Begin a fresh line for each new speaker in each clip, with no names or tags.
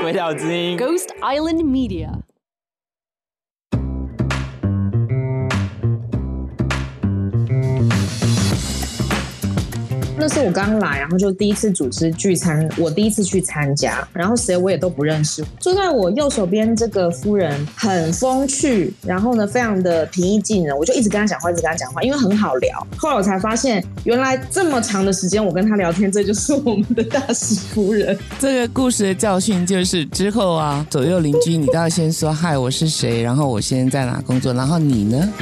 鬼岛之音
，Ghost Island Media。
那是我刚来，然后就第一次组织聚餐，我第一次去参加，然后谁我也都不认识。坐在我右手边这个夫人很风趣，然后呢非常的平易近人，我就一直跟她讲话，一直跟她讲话，因为很好聊。后来我才发现，原来这么长的时间我跟她聊天，这就是我们的大使夫人。
这个故事的教训就是之后啊，左右邻居你都要先说嗨，我是谁，然后我现在在哪工作，然后你呢？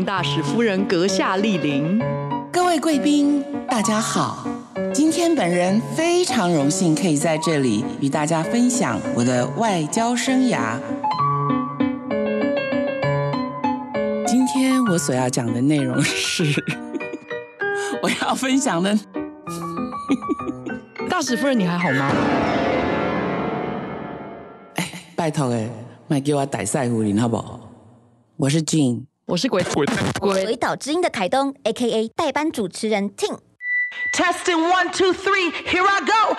迎大使夫人阁下莅临，
各位贵宾，大家好。今天本人非常荣幸可以在这里与大家分享我的外交生涯。今天我所要讲的内容是，我要分享的。
大使夫人，你还好吗？
哎，拜托哎，卖给我带赛夫人好不好？我是 Jean。
我是鬼鬼
鬼岛之音的凯东，A.K.A. 代班主持人 Ting。
Testing one two three, here I go。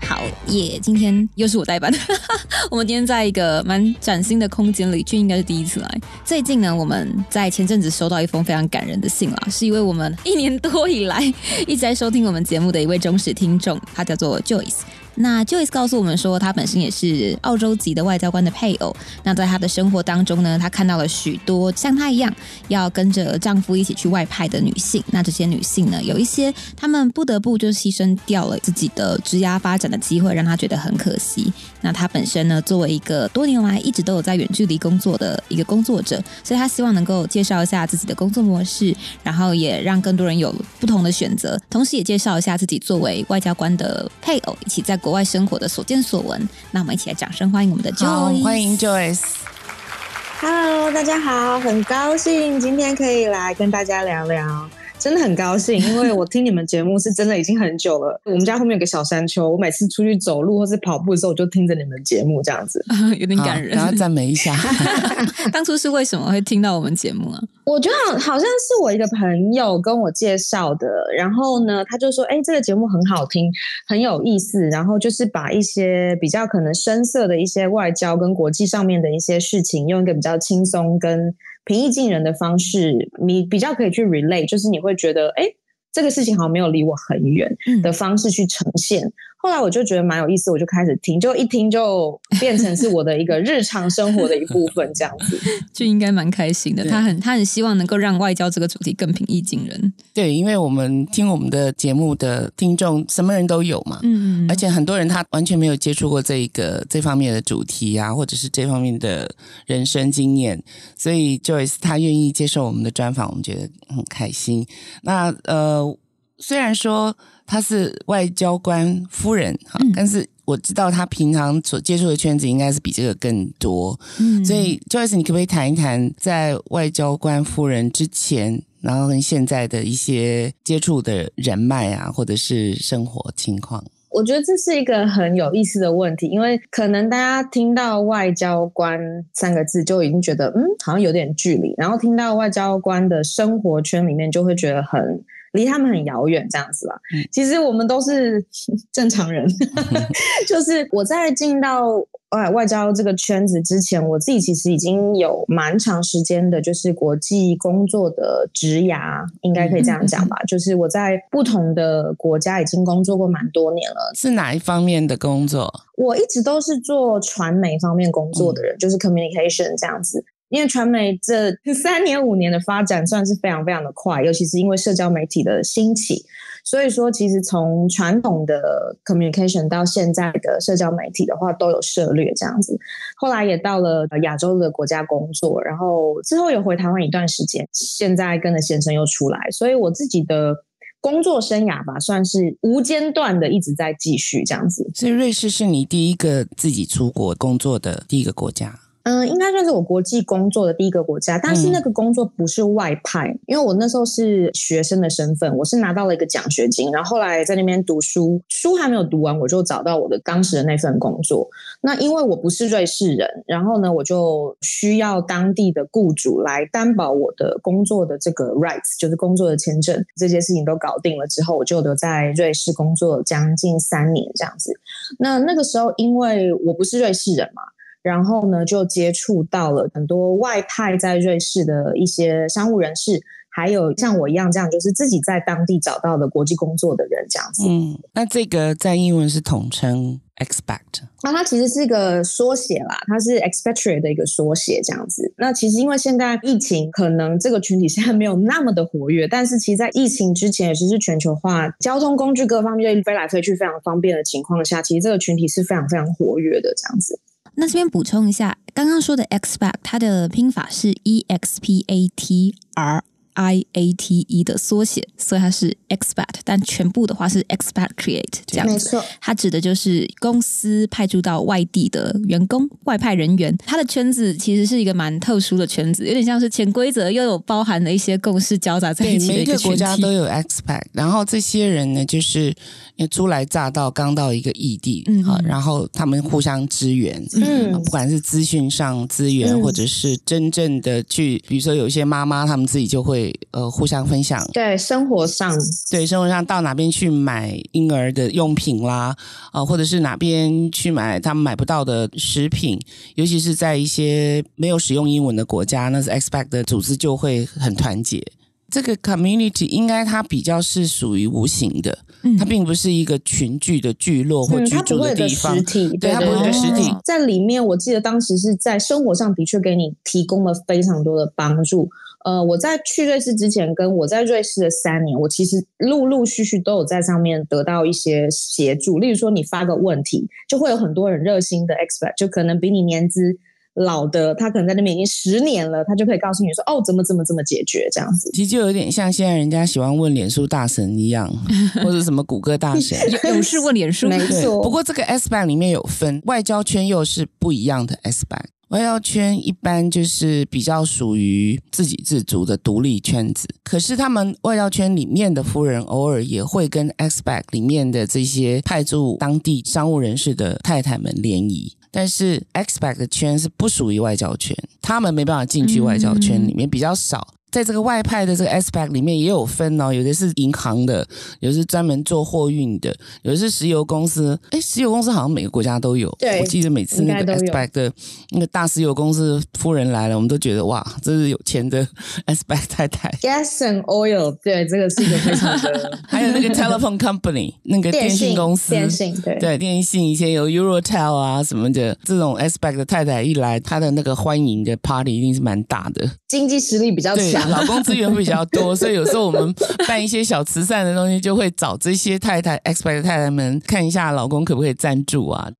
好耶，今天又是我代班。我们今天在一个蛮崭新的空间里，俊应该是第一次来。最近呢，我们在前阵子收到一封非常感人的信啦，是一位我们一年多以来一直在收听我们节目的一位忠实听众，他叫做 Joyce。那 Joyce 告诉我们说，她本身也是澳洲籍的外交官的配偶。那在她的生活当中呢，她看到了许多像她一样要跟着丈夫一起去外派的女性。那这些女性呢，有一些她们不得不就牺牲掉了自己的职涯发展的机会，让她觉得很可惜。那她本身呢，作为一个多年来一直都有在远距离工作的一个工作者，所以她希望能够介绍一下自己的工作模式，然后也让更多人有不同的选择，同时也介绍一下自己作为外交官的配偶一起在。国外生活的所见所闻，那我们一起来掌声欢迎我们的 Joyce。
欢迎 Joyce。
Hello，大家好，很高兴今天可以来跟大家聊聊。真的很高兴，因为我听你们节目是真的已经很久了。我们家后面有个小山丘，我每次出去走路或是跑步的时候，我就听着你们节目这样子，
有点感人。
然后赞美一下，
当初是为什么会听到我们节目啊？
我觉得好好像是我一个朋友跟我介绍的，然后呢，他就说：“哎，这个节目很好听，很有意思。”然后就是把一些比较可能深色的一些外交跟国际上面的一些事情，用一个比较轻松跟。平易近人的方式，你比较可以去 relate，就是你会觉得，哎，这个事情好像没有离我很远的方式去呈现。嗯后来我就觉得蛮有意思，我就开始听，就一听就变成是我的一个 日常生活的一部分，这样子
就应该蛮开心的。他很他很希望能够让外交这个主题更平易近人。
对，因为我们听我们的节目的听众什么人都有嘛，嗯，而且很多人他完全没有接触过这一个这方面的主题啊，或者是这方面的人生经验，所以 Joyce 他愿意接受我们的专访，我们觉得很开心。那呃，虽然说。她是外交官夫人哈，嗯、但是我知道她平常所接触的圈子应该是比这个更多，嗯，所以 Joyce，你可不可以谈一谈在外交官夫人之前，然后跟现在的一些接触的人脉啊，或者是生活情况？
我觉得这是一个很有意思的问题，因为可能大家听到外交官三个字就已经觉得嗯，好像有点距离，然后听到外交官的生活圈里面就会觉得很。离他们很遥远，这样子吧。其实我们都是 正常人，就是我在进到外外交这个圈子之前，我自己其实已经有蛮长时间的，就是国际工作的职涯，应该可以这样讲吧。就是我在不同的国家已经工作过蛮多年了。
是哪一方面的工作？
我一直都是做传媒方面工作的人，就是 communication 这样子。因为传媒这三年五年的发展算是非常非常的快，尤其是因为社交媒体的兴起，所以说其实从传统的 communication 到现在的社交媒体的话，都有涉猎这样子。后来也到了亚洲的国家工作，然后之后有回台湾一段时间，现在跟着先生又出来，所以我自己的工作生涯吧，算是无间断的一直在继续这样子。
所以瑞士是你第一个自己出国工作的第一个国家。
嗯，应该算是我国际工作的第一个国家，但是那个工作不是外派，嗯、因为我那时候是学生的身份，我是拿到了一个奖学金，然后后来在那边读书，书还没有读完，我就找到我的当时的那份工作。那因为我不是瑞士人，然后呢，我就需要当地的雇主来担保我的工作的这个 rights，就是工作的签证，这些事情都搞定了之后，我就留在瑞士工作将近三年这样子。那那个时候，因为我不是瑞士人嘛。然后呢，就接触到了很多外派在瑞士的一些商务人士，还有像我一样这样，就是自己在当地找到的国际工作的人这样子。
嗯，那这个在英文是统称 expect。
那它其实是一个缩写啦，它是 expatriate 的一个缩写这样子。那其实因为现在疫情，可能这个群体现在没有那么的活跃，但是其实，在疫情之前，也是全球化交通工具各方面飞来飞去非常方便的情况下，其实这个群体是非常非常活跃的这样子。
那这边补充一下，刚刚说的 expat，它的拼法是 e x p a t r。I A T E 的缩写，所以它是 expat，但全部的话是 expatriate 这样子。没错，它指的就是公司派驻到外地的员工、外派人员。它的圈子其实是一个蛮特殊的圈子，有点像是潜规则，又有包含了一些共识交杂在一起的一个圈。每个
国家都有 expat，然后这些人呢，就是初来乍到，刚到一个异地，嗯，然后他们互相支援，嗯，不管是资讯上资源，嗯，或者是真正的去，比如说有一些妈妈，他们自己就会。呃，互相分享。
对，生活上，
对，生活上到哪边去买婴儿的用品啦，啊、呃，或者是哪边去买他们买不到的食品，尤其是在一些没有使用英文的国家，那是 Expect 的组织就会很团结。这个 community 应该它比较是属于无形的，嗯、它并不是一个群聚的聚落或居住的地方。嗯、实体，对，它不是个实体。
在里面，我记得当时是在生活上的确给你提供了非常多的帮助。呃，我在去瑞士之前，跟我在瑞士的三年，我其实陆陆续续都有在上面得到一些协助。例如说，你发个问题，就会有很多人热心的 expert，就可能比你年资老的，他可能在那边已经十年了，他就可以告诉你说，哦，怎么怎么怎么解决这样子。
其实就有点像现在人家喜欢问脸书大神一样，或者什么谷歌大神，
勇士问脸书，
没错。
不过这个 expert 里面有分，外交圈又是不一样的 expert。外交圈一般就是比较属于自给自足的独立圈子，可是他们外交圈里面的夫人偶尔也会跟 expat 里面的这些派驻当地商务人士的太太们联谊，但是 expat 的圈是不属于外交圈，他们没办法进去外交圈里面，比较少。在这个外派的这个 aspect 里面也有分哦，有的是银行的，有的是专门做货运的，有的是石油公司。哎，石油公司好像每个国家都有。
对，
我记得每次那个 aspect 的那个大石油公司夫人来了，我们都觉得哇，这是有钱的 aspect 太太。
Gas and oil，对，这个是一个非常的。
还有那个 telephone company，那个电信公司，
电信对
对电信以前有 Eurotel 啊什么的，这种 aspect 的太太一来，她的那个欢迎的 party 一定是蛮大的，
经济实力比较强。
老公资源会比较多，所以有时候我们办一些小慈善的东西，就会找这些太太、expat 太太们看一下，老公可不可以赞助啊？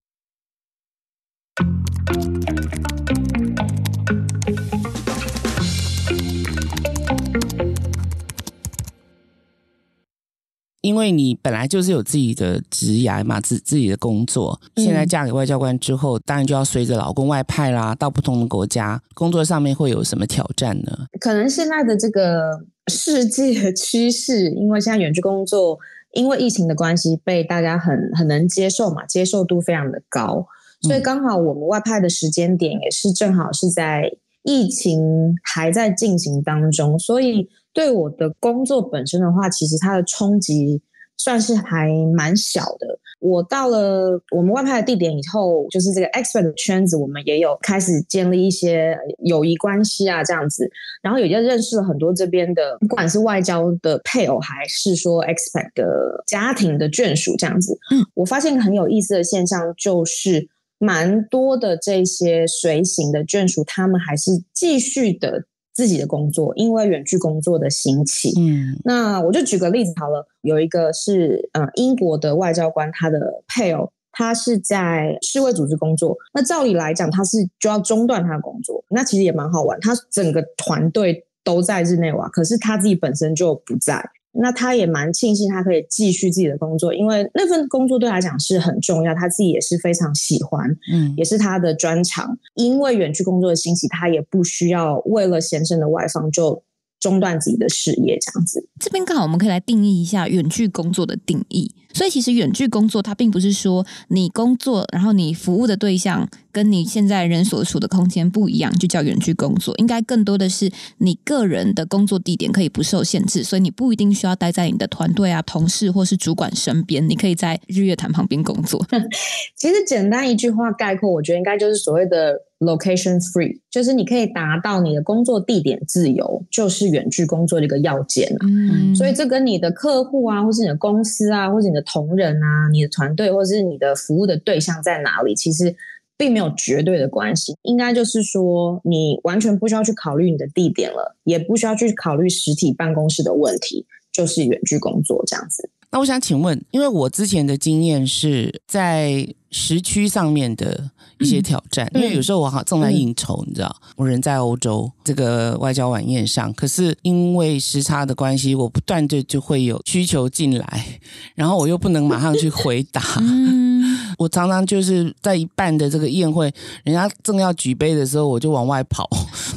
因为你本来就是有自己的职涯嘛，自自己的工作。现在嫁给外交官之后，嗯、当然就要随着老公外派啦，到不同的国家工作上面会有什么挑战呢？
可能现在的这个世界趋势，因为现在远距工作，因为疫情的关系，被大家很很能接受嘛，接受度非常的高，所以刚好我们外派的时间点也是正好是在疫情还在进行当中，所以。对我的工作本身的话，其实它的冲击算是还蛮小的。我到了我们外派的地点以后，就是这个 expat 的圈子，我们也有开始建立一些友谊关系啊，这样子。然后也就认识了很多这边的，不管是外交的配偶，还是说 expat 的家庭的眷属，这样子。嗯，我发现很有意思的现象，就是蛮多的这些随行的眷属，他们还是继续的。自己的工作，因为远距工作的兴起，嗯，那我就举个例子好了。有一个是呃英国的外交官，他的配偶他是在世卫组织工作，那照理来讲他是就要中断他的工作。那其实也蛮好玩，他整个团队都在日内瓦，可是他自己本身就不在。那他也蛮庆幸他可以继续自己的工作，因为那份工作对他来讲是很重要，他自己也是非常喜欢，嗯，也是他的专长。因为远距工作的兴起，他也不需要为了先生的外放就中断自己的事业，这样子。
这边刚好我们可以来定义一下远距工作的定义。所以其实远距工作，它并不是说你工作，然后你服务的对象跟你现在人所处的空间不一样，就叫远距工作。应该更多的是你个人的工作地点可以不受限制，所以你不一定需要待在你的团队啊、同事或是主管身边，你可以在日月潭旁边工作。
其实简单一句话概括，我觉得应该就是所谓的 location free，就是你可以达到你的工作地点自由，就是远距工作的一个要件啊。嗯，所以这跟你的客户啊，或是你的公司啊，或是你的同仁啊，你的团队或者是你的服务的对象在哪里，其实并没有绝对的关系。应该就是说，你完全不需要去考虑你的地点了，也不需要去考虑实体办公室的问题，就是远距工作这样子。
那我想请问，因为我之前的经验是在时区上面的一些挑战，嗯、因为有时候我好正在应酬，嗯、你知道，我人在欧洲这个外交晚宴上，可是因为时差的关系，我不断的就会有需求进来，然后我又不能马上去回答。嗯我常常就是在一半的这个宴会，人家正要举杯的时候，我就往外跑。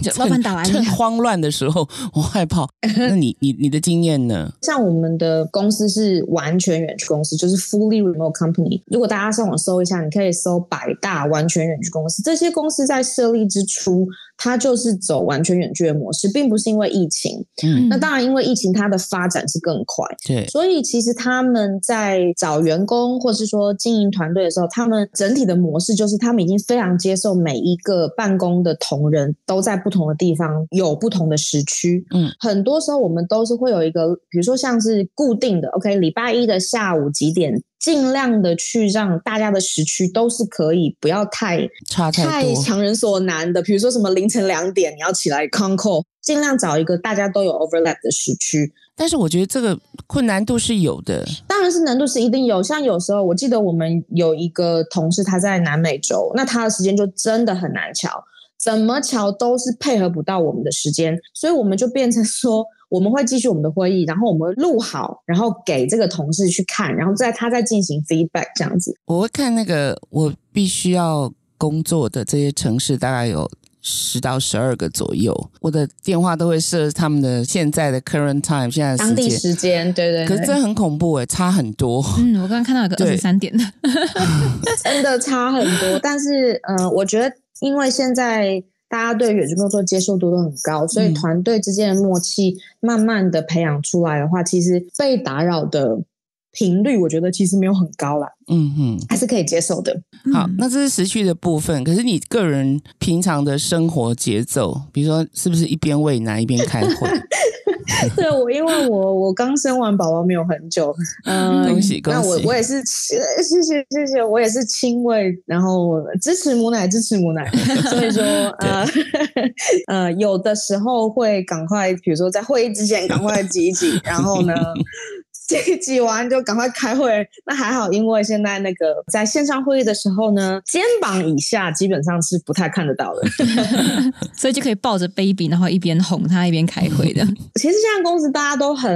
就老板打完，
趁慌乱的时候往外跑。那你你你的经验呢？
像我们的公司是完全远距公司，就是 fully remote company。如果大家上网搜一下，你可以搜百大完全远距公司。这些公司在设立之初，它就是走完全远距的模式，并不是因为疫情。嗯，那当然，因为疫情它的发展是更快。
对，
所以其实他们在找员工，或是说经营团队的时候，他们整体的模式就是，他们已经非常接受每一个办公的同仁都在不同的地方，有不同的时区。嗯，很多时候我们都是会有一个，比如说像是固定的，OK，礼拜一的下午几点。尽量的去让大家的时区都是可以不要太
差太多，
太强人所难的。比如说什么凌晨两点你要起来 con call，尽量找一个大家都有 overlap 的时区。
但是我觉得这个困难度是有的，
当然是难度是一定有。像有时候我记得我们有一个同事他在南美洲，那他的时间就真的很难乔，怎么乔都是配合不到我们的时间，所以我们就变成说。我们会继续我们的会议，然后我们录好，然后给这个同事去看，然后在他再进行 feedback 这样子。
我会看那个我必须要工作的这些城市，大概有十到十二个左右。我的电话都会设他们的现在的 current time，现在的
当地时间，对对，对。
可是这很恐怖诶，差很多。
嗯，我刚刚看到有个二十三点的，
真的差很多。但是，嗯、呃，我觉得因为现在。大家对远距工作接受度都很高，所以团队之间的默契慢慢的培养出来的话，其实被打扰的频率，我觉得其实没有很高啦。嗯哼，还是可以接受的。
好，那这是时区的部分。可是你个人平常的生活节奏，比如说是不是一边喂奶一边开会？
对，我因为我我刚生完宝宝没有很久，嗯，
恭喜恭喜！
那我我也是，谢谢谢谢，我也是亲喂，然后支持母奶支持母奶，所以说 呃 呃，有的时候会赶快，比如说在会议之前赶快挤一挤，然后呢。挤挤完就赶快开会，那还好，因为现在那个在线上会议的时候呢，肩膀以下基本上是不太看得到的，
所以就可以抱着 baby，然后一边哄他一边开会的。
其实现在公司大家都很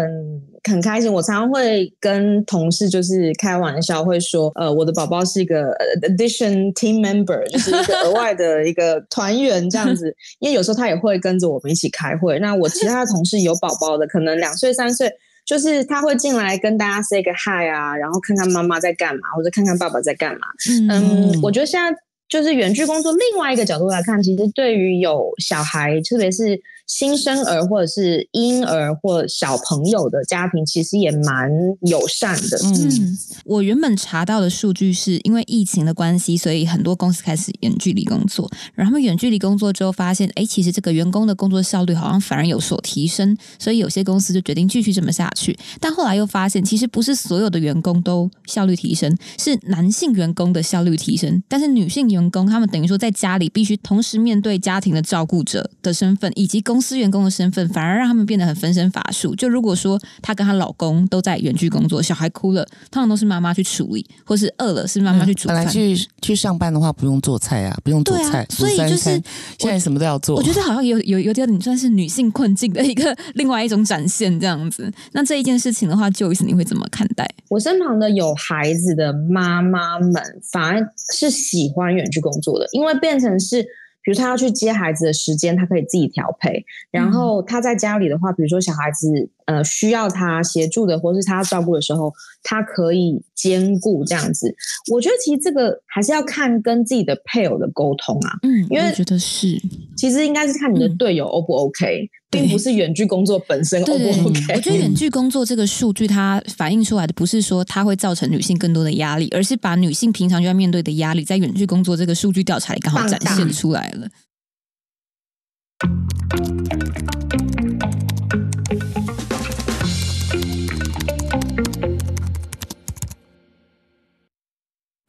很开心，我常常会跟同事就是开玩笑，会说，呃，我的宝宝是一个 addition team member，就是一个额外的一个团员这样子，因为有时候他也会跟着我们一起开会。那我其他的同事有宝宝的，可能两岁三岁。就是他会进来跟大家 say 个 hi 啊，然后看看妈妈在干嘛，或者看看爸爸在干嘛。嗯，嗯，我觉得现在就是远距工作，另外一个角度来看，其实对于有小孩，特别是。新生儿或者是婴儿或小朋友的家庭，其实也蛮友善的。
嗯，我原本查到的数据是因为疫情的关系，所以很多公司开始远距离工作。然后他们远距离工作之后，发现，哎，其实这个员工的工作效率好像反而有所提升。所以有些公司就决定继续这么下去。但后来又发现，其实不是所有的员工都效率提升，是男性员工的效率提升。但是女性员工，他们等于说在家里必须同时面对家庭的照顾者的身份，以及工公司员工的身份，反而让他们变得很分身乏术。就如果说她跟她老公都在远距工作，小孩哭了，通常都是妈妈去处理，或是饿了是妈妈去煮饭。
本来去去上班的话，不用做菜啊，不用做菜，
啊、所以就是
现在什么都要做。
我觉得好像有有有点算是女性困境的一个另外一种展现这样子。那这一件事情的话，Joyce 你会怎么看待？
我身旁的有孩子的妈妈们，反而是喜欢远距工作的，因为变成是。比如他要去接孩子的时间，他可以自己调配。然后他在家里的话，比如说小孩子呃需要他协助的，或是他照顾的时候，他可以兼顾这样子。我觉得其实这个还是要看跟自己的配偶的沟通啊。
嗯，
因为我
觉得是，
其实应该是看你的队友 O 不 OK。嗯并不是远距工作本身 O 不 OK？
我觉得远距工作这个数据，它反映出来的不是说它会造成女性更多的压力，而是把女性平常就要面对的压力，在远距工作这个数据调查里刚好展现出来了。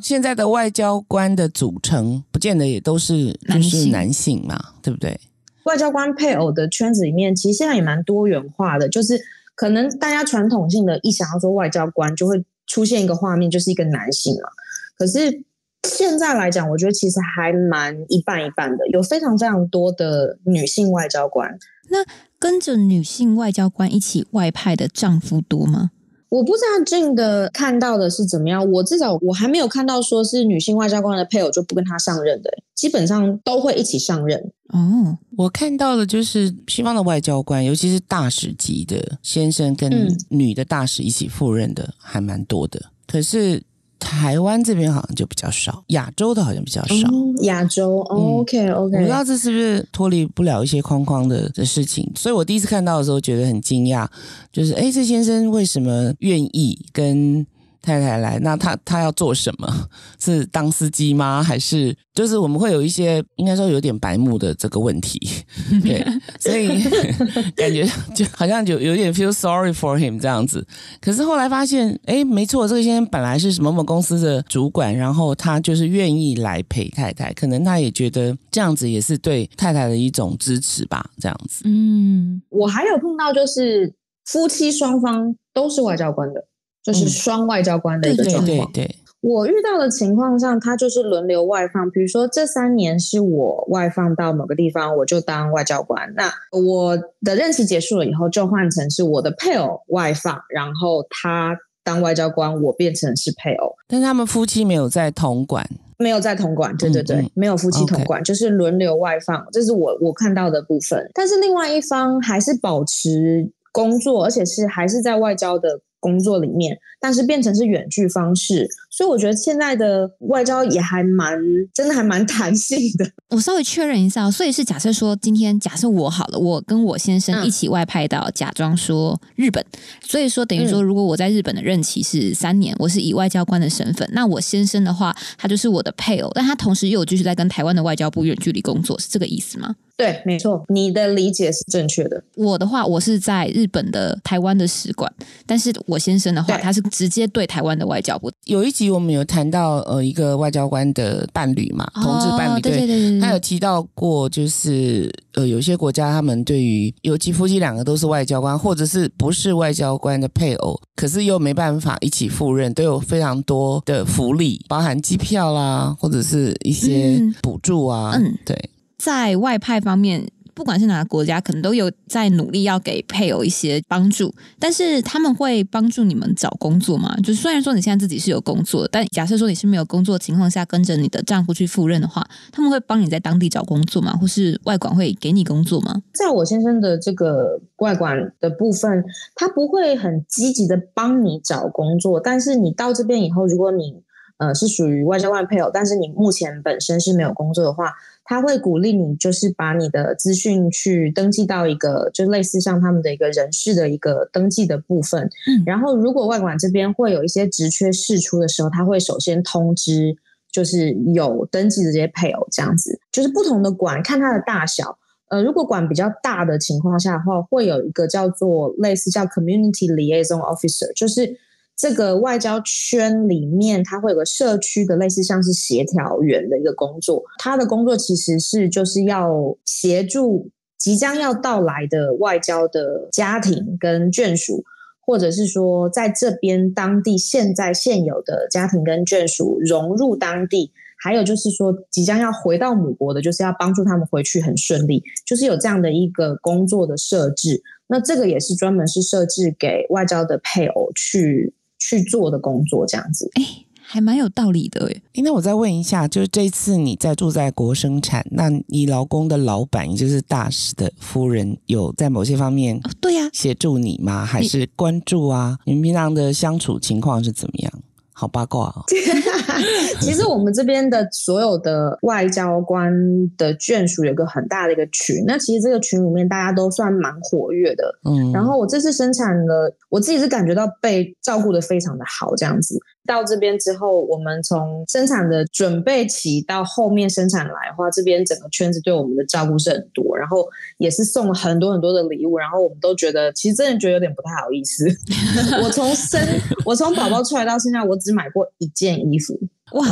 现在的外交官的组成，不见得也都是就是男性嘛，对不对？
外交官配偶的圈子里面，其实现在也蛮多元化的。就是可能大家传统性的一想要说外交官，就会出现一个画面，就是一个男性嘛。可是现在来讲，我觉得其实还蛮一半一半的，有非常非常多的女性外交官。
那跟着女性外交官一起外派的丈夫多吗？
我不知道俊的看到的是怎么样，我至少我还没有看到说是女性外交官的配偶就不跟他上任的，基本上都会一起上任。
哦，我看到的就是西方的外交官，尤其是大使级的先生跟女的大使一起赴任的还蛮多的，可是。台湾这边好像就比较少，亚洲的好像比较少。
嗯、亚洲、哦、OK OK，我
不知道这是不是脱离不了一些框框的的事情，所以我第一次看到的时候觉得很惊讶，就是诶，这先生为什么愿意跟太太来，那他他要做什么？是当司机吗？还是就是我们会有一些应该说有点白目的这个问题？对，所以 感觉就好像就有点 feel sorry for him 这样子。可是后来发现，哎，没错，这个先生本来是某某公司的主管，然后他就是愿意来陪太太，可能他也觉得这样子也是对太太的一种支持吧，这样子。
嗯，我还有碰到就是夫妻双方都是外交官的。就是双外交官的一个状况。
嗯、对对对，
我遇到的情况上，他就是轮流外放。比如说，这三年是我外放到某个地方，我就当外交官。那我的任期结束了以后，就换成是我的配偶外放，然后他当外交官，我变成是配偶。
但是他们夫妻没有在同馆，
没有在同馆。对对对，嗯嗯没有夫妻同馆，就是轮流外放。这是我我看到的部分。但是另外一方还是保持工作，而且是还是在外交的。工作里面，但是变成是远距方式，所以我觉得现在的外交也还蛮，真的还蛮弹性的。
我稍微确认一下，所以是假设说，今天假设我好了，我跟我先生一起外派到，假装说日本，所以说等于说，如果我在日本的任期是三年，我是以外交官的身份，那我先生的话，他就是我的配偶，但他同时又有继续在跟台湾的外交部远距离工作，是这个意思吗？
对，没错，你的理解是正确的。
我的话，我是在日本的台湾的使馆，但是我先生的话，他是直接对台湾的外交部。
有一集我们有谈到呃一个外交官的伴侣嘛，同志伴
侣，对对对，
他有提到过，就是呃有些国家他们对于尤其夫妻两个都是外交官，或者是不是外交官的配偶，可是又没办法一起赴任，都有非常多的福利，包含机票啦，或者是一些补助啊，嗯，对。
在外派方面，不管是哪个国家，可能都有在努力要给配偶一些帮助。但是他们会帮助你们找工作吗？就虽然说你现在自己是有工作，但假设说你是没有工作情况下，跟着你的丈夫去赴任的话，他们会帮你在当地找工作吗？或是外馆会给你工作吗？
在我先生的这个外馆的部分，他不会很积极的帮你找工作。但是你到这边以后，如果你呃是属于外交外配偶，但是你目前本身是没有工作的话，他会鼓励你，就是把你的资讯去登记到一个，就类似像他们的一个人事的一个登记的部分。嗯，然后如果外管这边会有一些职缺释出的时候，他会首先通知，就是有登记的这些配偶这样子。就是不同的馆看它的大小，呃，如果馆比较大的情况下的话，会有一个叫做类似叫 Community Liaison Officer，就是。这个外交圈里面，它会有个社区的类似像是协调员的一个工作。他的工作其实是就是要协助即将要到来的外交的家庭跟眷属，或者是说在这边当地现在现有的家庭跟眷属融入当地，还有就是说即将要回到母国的，就是要帮助他们回去很顺利，就是有这样的一个工作的设置。那这个也是专门是设置给外交的配偶去去做的工作，这样子。
哎。还蛮有道理的诶，
那我再问一下，就是这次你在住在国生产，那你老公的老板，也就是大使的夫人，有在某些方面
对呀
协助你吗？哦、还是关注啊？你们平常的相处情况是怎么样？好八卦哦！
其实我们这边的所有的外交官的眷属有个很大的一个群，那其实这个群里面大家都算蛮活跃的。嗯，然后我这次生产了，我自己是感觉到被照顾的非常的好，这样子。到这边之后，我们从生产的准备期到后面生产来的话，这边整个圈子对我们的照顾是很多，然后也是送了很多很多的礼物，然后我们都觉得其实真的觉得有点不太好意思。我从生我从宝宝出来到现在，我只买过一件衣服。
哇，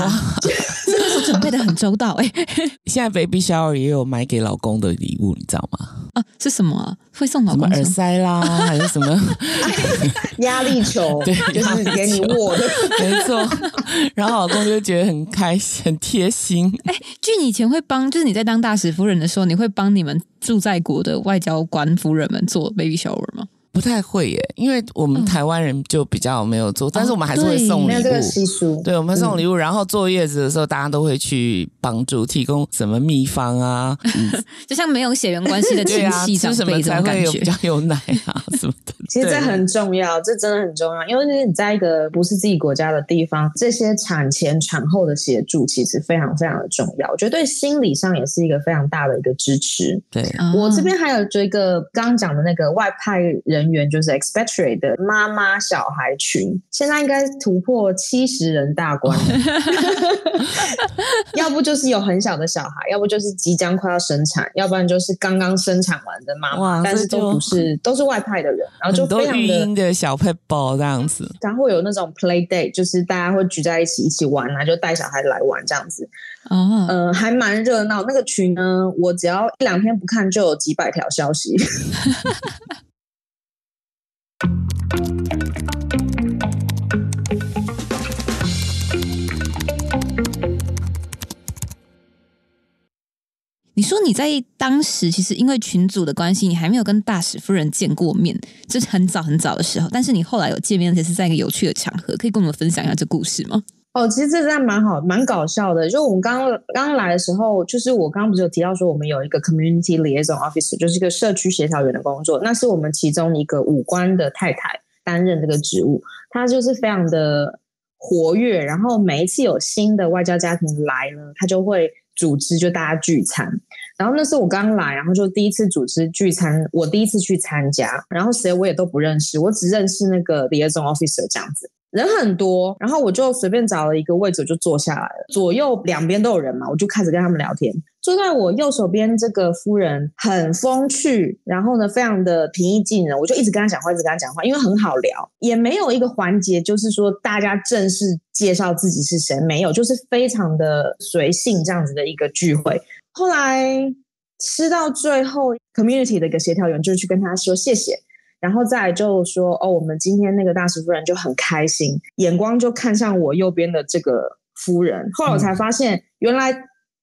真的 是准备的很周到哎！
现在 baby shower 也有买给老公的礼物，你知道吗？
啊，是什么啊？会送老公
耳塞啦，还是什么
压力球？对，就是给你握的，
没错。然后老公就觉得很开心，很贴心。
哎，据你以前会帮，就是你在当大使夫人的时候，你会帮你们驻在国的外交官夫人们做 baby shower 吗？
不太会耶，因为我们台湾人就比较没有做，嗯、但是我们还是会送礼物。
没有这个习俗。
对，我们送礼物，嗯、然后坐月子的时候，大家都会去帮助，提供什么秘方啊，嗯、
就像没有血缘关系的亲戚长辈这种感觉，
比较有奶啊什么的。
其实这很重要，这真的很重要，因为你在一个不是自己国家的地方，这些产前产后的协助其实非常非常的重要。我觉得对心理上也是一个非常大的一个支持。
对，
我这边还有这个刚刚讲的那个外派人。人员就是 expatriate 的妈妈小孩群，现在应该突破七十人大关，要不就是有很小的小孩，要不就是即将快要生产，要不然就是刚刚生产完的妈妈，但是都不是，都是外派的人，然后就非常的，
的小 people 这样子，
然后有那种 play day，就是大家会聚在一起一起玩啊，就带小孩来玩这样子，哦，呃，还蛮热闹。那个群呢，我只要一两天不看，就有几百条消息。
你说你在当时其实因为群组的关系，你还没有跟大使夫人见过面，这是很早很早的时候。但是你后来有见面，而且是在一个有趣的场合，可以跟我们分享一下这故事吗？
哦，其实这真的蛮好，蛮搞笑的。就我们刚刚刚来的时候，就是我刚刚不是有提到说，我们有一个 community liaison officer，就是一个社区协调员的工作，那是我们其中一个武官的太太担任这个职务，她就是非常的活跃，然后每一次有新的外交家庭来了，她就会。组织就大家聚餐，然后那是我刚来，然后就第一次组织聚餐，我第一次去参加，然后谁我也都不认识，我只认识那个 liaison officer 这样子，人很多，然后我就随便找了一个位置就坐下来了，左右两边都有人嘛，我就开始跟他们聊天。坐在我右手边这个夫人很风趣，然后呢，非常的平易近人，我就一直跟他讲话，一直跟他讲话，因为很好聊，也没有一个环节就是说大家正式介绍自己是谁，没有，就是非常的随性这样子的一个聚会。后来吃到最后，community 的一个协调员就去跟他说谢谢，然后再来就说哦，我们今天那个大使夫人就很开心，眼光就看向我右边的这个夫人，后来我才发现原来。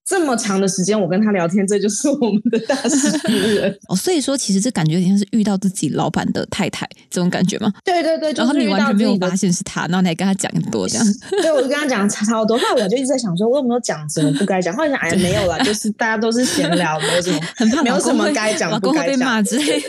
这么长的时间，我跟他聊天，这就是我们的大使夫人
哦。所以说，其实这感觉有点像是遇到自己老板的太太这种感觉吗？
对对对，
然后你完全没有发现是他，然后你还跟他讲很多这样。
对，我就跟他讲超多，后来我就一直在想说，我有没有讲什么不该讲？后来想，哎，没有啦，就是大家都是闲聊，没有什么，很怕没有什么该讲不该讲。
被骂之类的。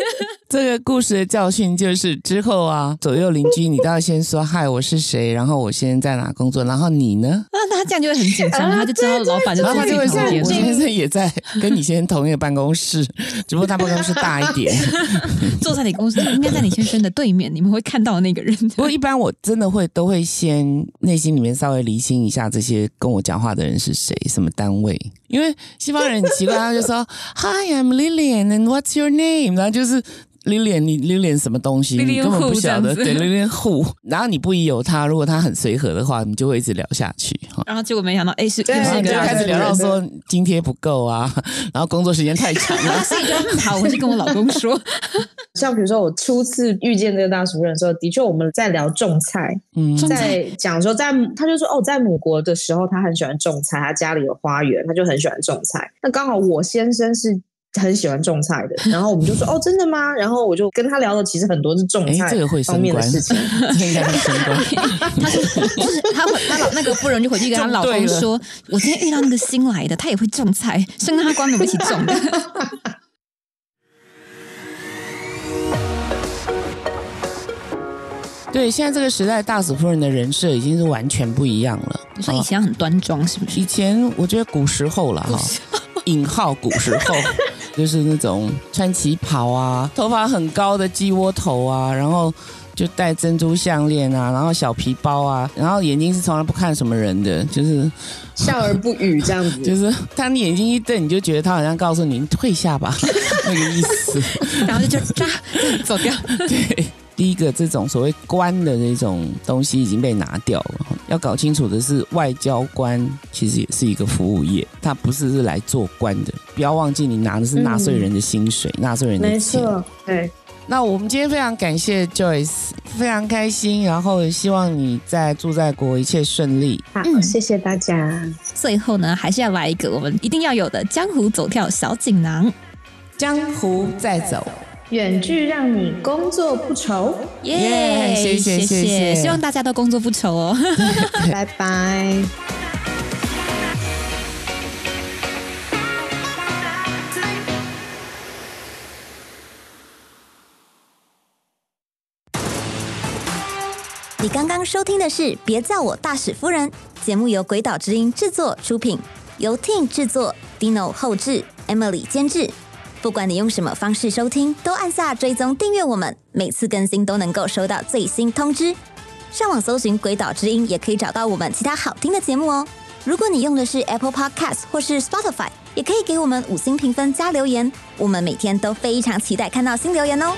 这个故事的教训就是之后啊，左右邻居你都要先说嗨，我是谁，然后我现在在哪工作，然后你呢？
那他这样就会很紧张，他就知道老板就他就会说，
我先生也在 跟你先生同一个办公室，只不过他办公室大一点，
坐在你公司应该在你先生的对面，你们会看到那个人。
不过一般我真的会都会先内心里面稍微厘清一下这些跟我讲话的人是谁，什么单位，因为西方人很奇怪，他就说 Hi, I'm Lillian, and what's your name？然后就是。Lillian，你 Lillian 什么东西？你根本不晓得。对，Lillian Who。然后你不疑有他，如果他很随和的话，你就会一直聊下去。
然后结果没想到，哎，是，
就开始聊到说津贴不够啊，然后工作时间太长了，
所以就好，我就跟我老公说，
像比如说我初次遇见这个大熟人的时候，的确我们在聊种菜，嗯，在讲说在，他就说哦，在母国的时候他很喜欢种菜，他家里有花园，他就很喜欢种菜。那刚好我先生是。很喜欢种菜的，然后我们就说 哦，真的吗？然后我就跟他聊的，其实很多是种菜方面的事情。
应该是升官。
他就就是他他老那个夫人就回去跟他老公说，我今天遇到那个新来的，他也会种菜，升他官，我们一起种的。
对，现在这个时代，大使夫人的人设已经是完全不一样了。
你说以前很端庄，是不是？
以前我觉得古时候了哈，引号古时候。就是那种穿旗袍啊，头发很高的鸡窝头啊，然后就戴珍珠项链啊，然后小皮包啊，然后眼睛是从来不看什么人的，就是
笑而不语这样子。
就是他你眼睛一瞪，你就觉得他好像告诉你，你退下吧，那个意思。
然后就就扎走掉。
对。第一个，这种所谓官的那种东西已经被拿掉了。要搞清楚的是，外交官其实也是一个服务业，他不是是来做官的。不要忘记，你拿的是纳税人的薪水，纳税、嗯、人的钱。没错，
对。
那我们今天非常感谢 Joyce，非常开心，然后也希望你在住在国一切顺利。
好，嗯、谢谢大家。
最后呢，还是要来一个我们一定要有的江湖走跳小锦囊，
江湖再走。
远距让你工作不愁，
耶！谢谢谢谢，希望大家都工作不愁哦。
拜拜。
你刚刚收听的是《别叫我大使夫人》节目，由鬼岛之音制作出品，由 Team 制作，Dino 后制，Emily 监制。不管你用什么方式收听，都按下追踪订阅我们，每次更新都能够收到最新通知。上网搜寻“鬼岛之音”，也可以找到我们其他好听的节目哦。如果你用的是 Apple Podcast 或是 Spotify，也可以给我们五星评分加留言，我们每天都非常期待看到新留言哦。